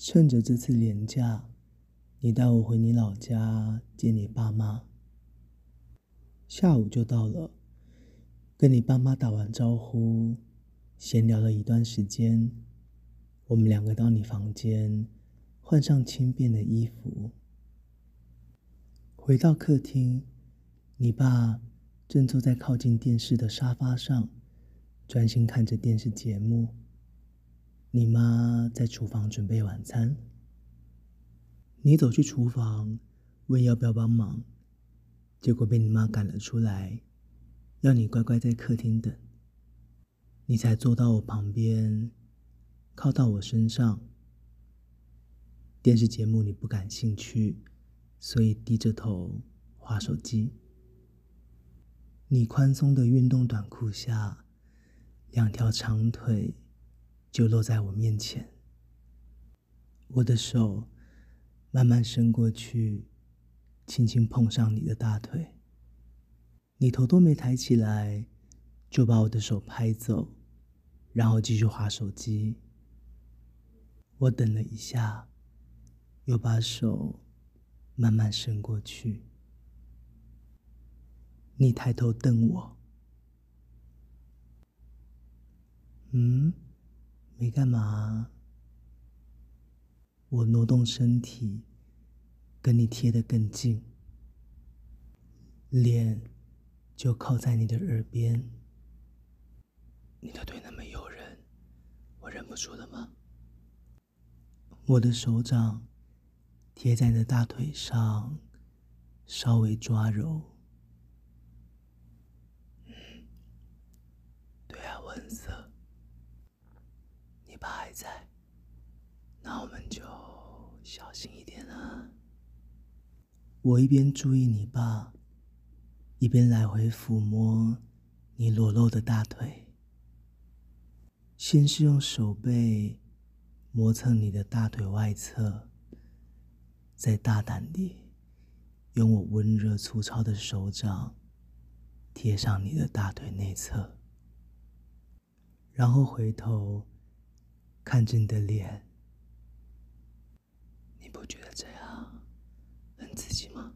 趁着这次年假，你带我回你老家见你爸妈。下午就到了，跟你爸妈打完招呼，闲聊了一段时间，我们两个到你房间，换上轻便的衣服，回到客厅，你爸正坐在靠近电视的沙发上，专心看着电视节目。你妈在厨房准备晚餐，你走去厨房问要不要帮忙，结果被你妈赶了出来，要你乖乖在客厅等。你才坐到我旁边，靠到我身上。电视节目你不感兴趣，所以低着头划手机。你宽松的运动短裤下，两条长腿。就落在我面前，我的手慢慢伸过去，轻轻碰上你的大腿。你头都没抬起来，就把我的手拍走，然后继续划手机。我等了一下，又把手慢慢伸过去。你抬头瞪我，嗯？没干嘛，我挪动身体，跟你贴得更近，脸就靠在你的耳边。你的腿那么诱人，我忍不住了吗？我的手掌贴在你的大腿上，稍微抓揉。嗯，对啊，我很爸还在，那我们就小心一点了。我一边注意你爸，一边来回抚摸你裸露的大腿。先是用手背磨蹭你的大腿外侧，再大胆地用我温热粗糙的手掌贴上你的大腿内侧，然后回头。看着你的脸，你不觉得这样很刺激吗？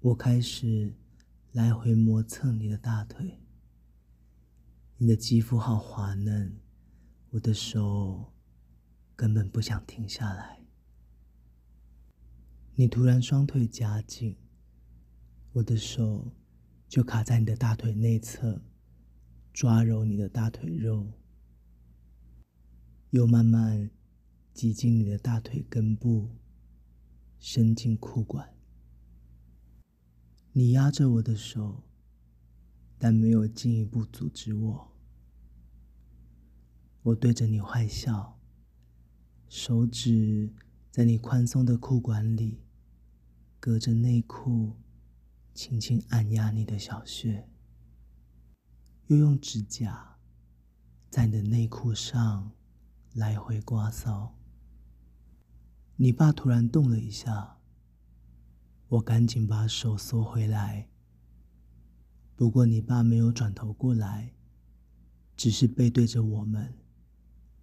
我开始来回磨蹭你的大腿，你的肌肤好滑嫩，我的手根本不想停下来。你突然双腿夹紧，我的手就卡在你的大腿内侧，抓揉你的大腿肉。又慢慢挤进你的大腿根部，伸进裤管。你压着我的手，但没有进一步阻止我。我对着你坏笑，手指在你宽松的裤管里，隔着内裤，轻轻按压你的小穴，又用指甲在你的内裤上。来回刮搔，你爸突然动了一下，我赶紧把手缩回来。不过你爸没有转头过来，只是背对着我们，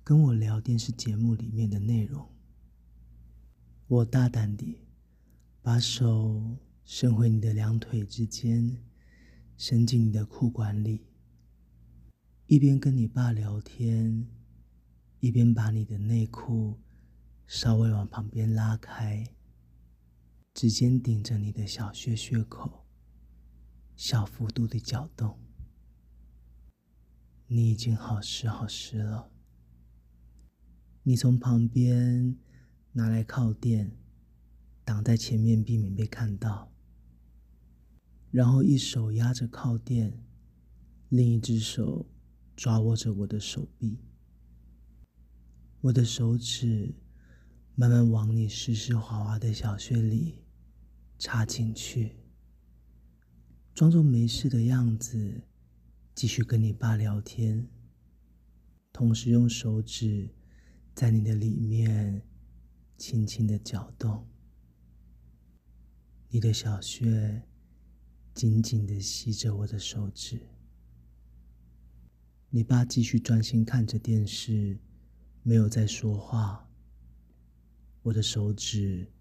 跟我聊电视节目里面的内容。我大胆地把手伸回你的两腿之间，伸进你的裤管里，一边跟你爸聊天。一边把你的内裤稍微往旁边拉开，指尖顶着你的小穴穴口，小幅度的搅动。你已经好湿好湿了。你从旁边拿来靠垫，挡在前面，避免被看到。然后一手压着靠垫，另一只手抓握着我的手臂。我的手指慢慢往你湿湿滑滑的小穴里插进去，装作没事的样子，继续跟你爸聊天，同时用手指在你的里面轻轻的搅动。你的小穴紧紧的吸着我的手指。你爸继续专心看着电视。没有再说话，我的手指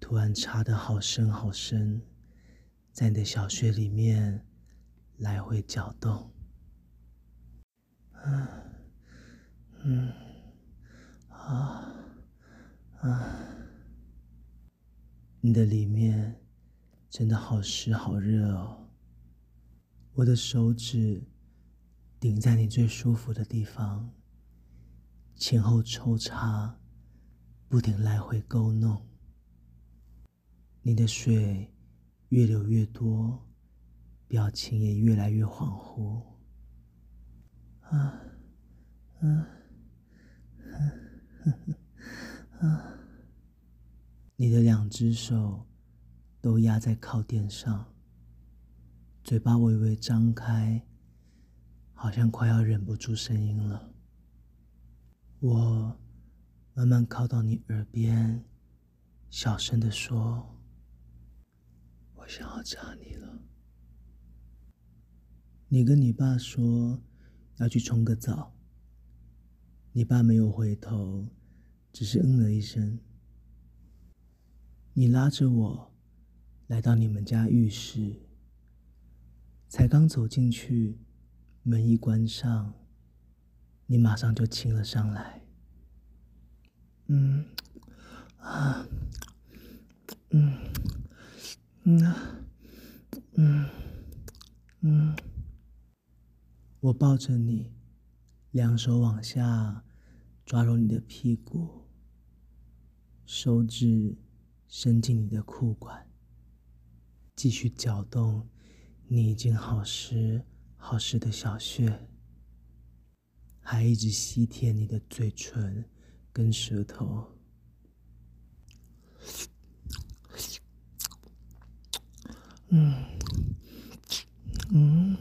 突然插得好深好深，在你的小穴里面来回搅动。嗯，嗯，啊，啊，你的里面真的好湿好热哦。我的手指顶在你最舒服的地方，前后抽插，不停来回勾弄。你的水越流越多，表情也越来越恍惚。啊，啊，啊，你的两只手都压在靠垫上。嘴巴微微张开，好像快要忍不住声音了。我慢慢靠到你耳边，小声地说：“我想要插你了。”你跟你爸说要去冲个澡。你爸没有回头，只是嗯了一声。你拉着我来到你们家浴室。才刚走进去，门一关上，你马上就亲了上来。嗯，啊，嗯，嗯，嗯，嗯。我抱着你，两手往下抓揉你的屁股，手指伸进你的裤管，继续搅动。你已经好湿好湿的小穴，还一直吸舔你的嘴唇跟舌头。嗯，嗯，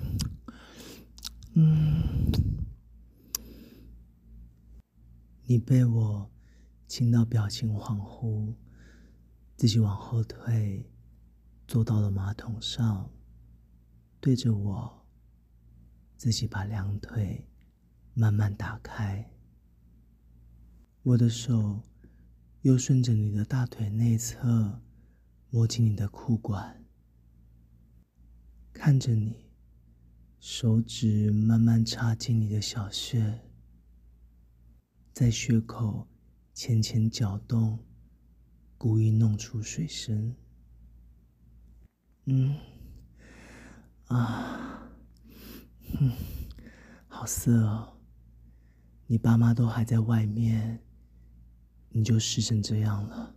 嗯，你被我亲到表情恍惚，自己往后退，坐到了马桶上。对着我，自己把两腿慢慢打开，我的手又顺着你的大腿内侧摸进你的裤管，看着你，手指慢慢插进你的小穴，在穴口浅浅搅动，故意弄出水声。嗯。啊，哼，好色哦！你爸妈都还在外面，你就湿成这样了。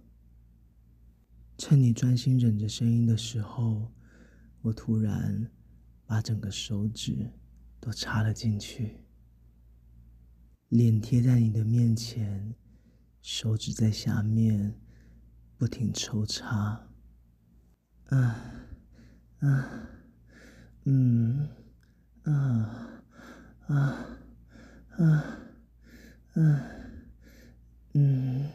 趁你专心忍着声音的时候，我突然把整个手指都插了进去，脸贴在你的面前，手指在下面不停抽插。啊，啊。嗯，啊，啊，啊，嗯，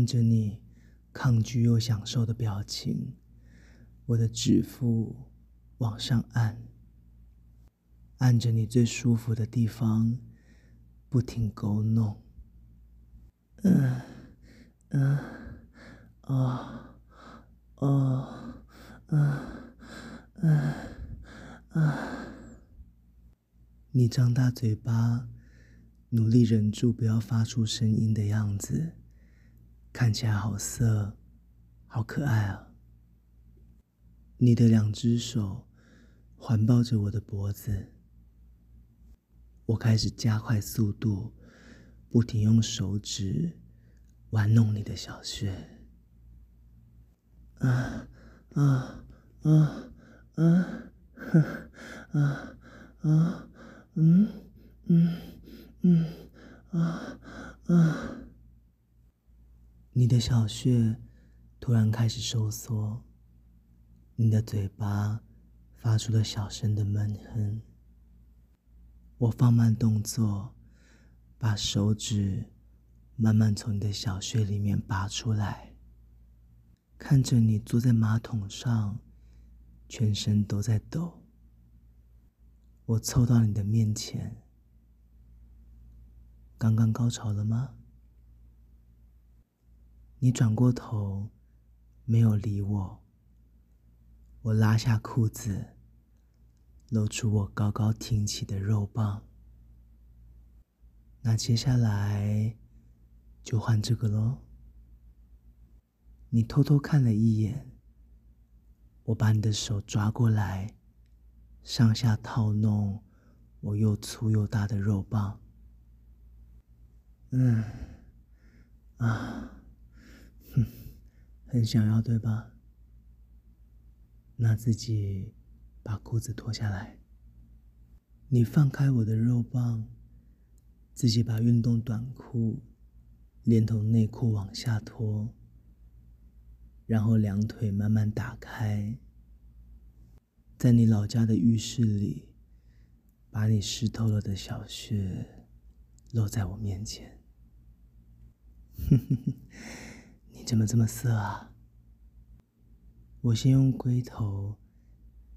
看着你抗拒又享受的表情，我的指腹往上按，按着你最舒服的地方，不停勾弄。嗯，嗯，啊，啊，啊。啊啊！你张大嘴巴，努力忍住不要发出声音的样子，看起来好色，好可爱啊！你的两只手环抱着我的脖子，我开始加快速度，不停用手指玩弄你的小穴。啊啊啊！啊，啊，啊，嗯，嗯，嗯，啊，小穴突然开始收缩，你的嘴巴发出了小声的闷哼。我放慢动作，把手指慢慢从你的小穴里面拔出来，看着你坐在马桶上。全身都在抖，我凑到你的面前，刚刚高潮了吗？你转过头，没有理我。我拉下裤子，露出我高高挺起的肉棒。那接下来就换这个喽。你偷偷看了一眼，我把你的手抓过来，上下套弄我又粗又大的肉棒。嗯，啊。很想要，对吧？那自己把裤子脱下来。你放开我的肉棒，自己把运动短裤连同内裤往下脱，然后两腿慢慢打开，在你老家的浴室里，把你湿透了的小穴露在我面前。哼哼哼。怎么这么色啊？我先用龟头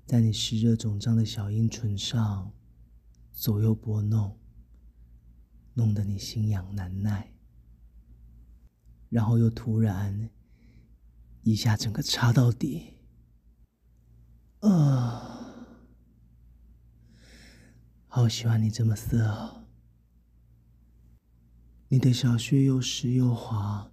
在你湿热肿胀的小阴唇上左右拨弄，弄得你心痒难耐，然后又突然一下整个插到底，啊！好喜欢你这么色！你的小穴又湿又滑。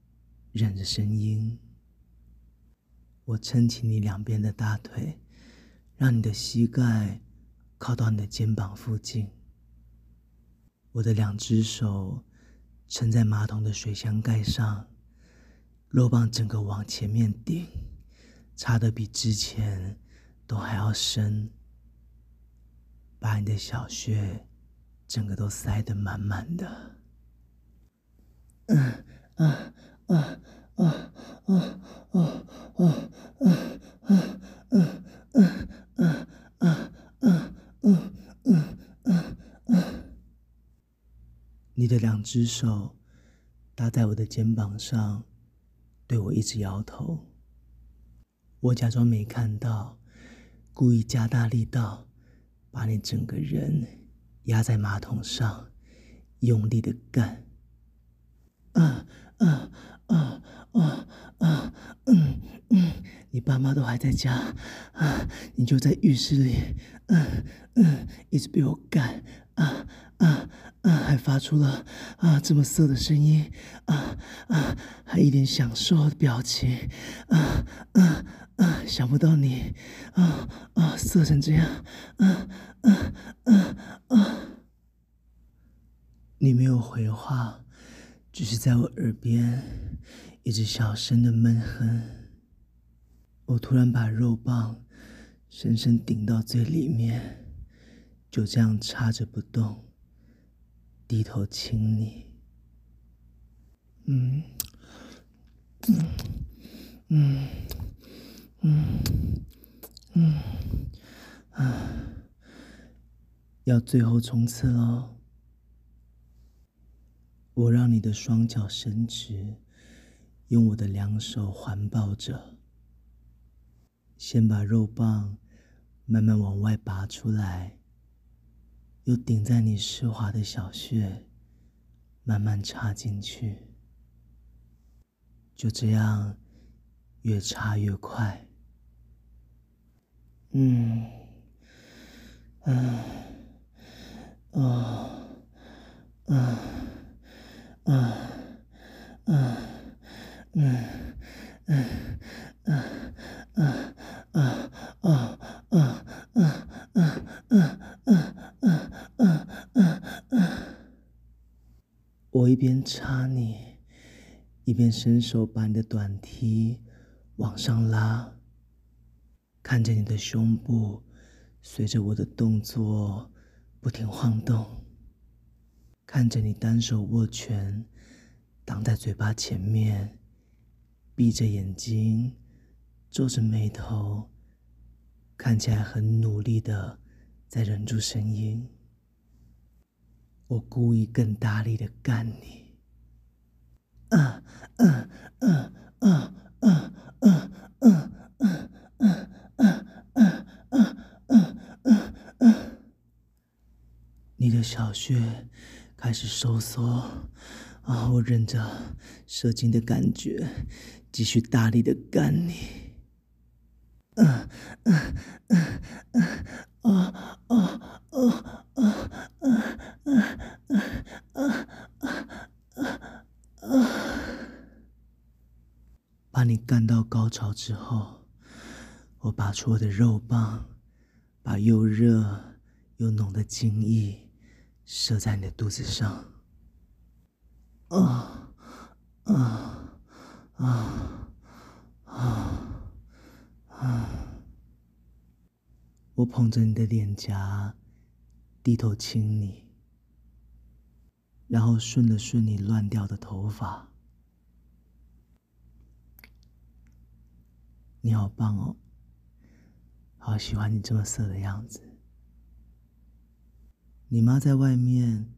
忍着声音，我撑起你两边的大腿，让你的膝盖靠到你的肩膀附近。我的两只手撑在马桶的水箱盖上，肉棒整个往前面顶，插得比之前都还要深，把你的小穴整个都塞得满满的。嗯嗯。啊啊啊啊啊啊啊啊啊啊啊啊啊啊！你的两只手搭在我的肩膀上，对我一直摇头。我假装没看到，故意加大力道，把你整个人压在马桶上，用力的干。啊啊！啊啊啊！嗯嗯，你爸妈都还在家啊，你就在浴室里，嗯嗯，一直被我干啊啊啊，还发出了啊这么色的声音啊啊，还一脸享受的表情啊啊啊！想不到你啊啊色成这样啊啊啊啊！你没有回话。只是在我耳边一直小声的闷哼。我突然把肉棒深深顶到最里面，就这样插着不动，低头亲你。嗯嗯嗯嗯嗯啊！要最后冲刺喽！我让你的双脚伸直，用我的两手环抱着，先把肉棒慢慢往外拔出来，又顶在你湿滑的小穴，慢慢插进去。就这样，越插越快。嗯，嗯，哦，嗯。啊，嗯，嗯，嗯，嗯，嗯，嗯，嗯，嗯，嗯，嗯，嗯，嗯，嗯，嗯，嗯，我一边插你，一边伸手把你的短 T 往上拉，看着你的胸部随着我的动作不停晃动。看着你单手握拳，挡在嘴巴前面，闭着眼睛，皱着眉头，看起来很努力的在忍住声音。我故意更大力的干你，嗯嗯嗯嗯嗯嗯嗯嗯嗯嗯嗯嗯嗯嗯，你的小穴开始收缩，啊！我忍着射精的感觉，继续大力的干你，嗯嗯嗯嗯，啊啊啊啊！把你干到高潮之后，我拔出我的肉棒，把又热又浓的精液射在你的肚子上。啊啊啊啊啊！我捧着你的脸颊，低头亲你，然后顺了顺你乱掉的头发。你好棒哦，好喜欢你这么色的样子。你妈在外面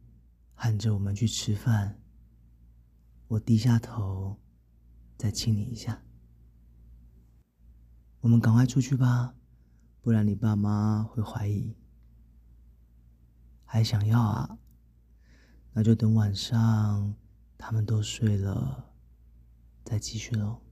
喊着我们去吃饭，我低下头再亲你一下。我们赶快出去吧，不然你爸妈会怀疑。还想要啊？那就等晚上他们都睡了再继续喽。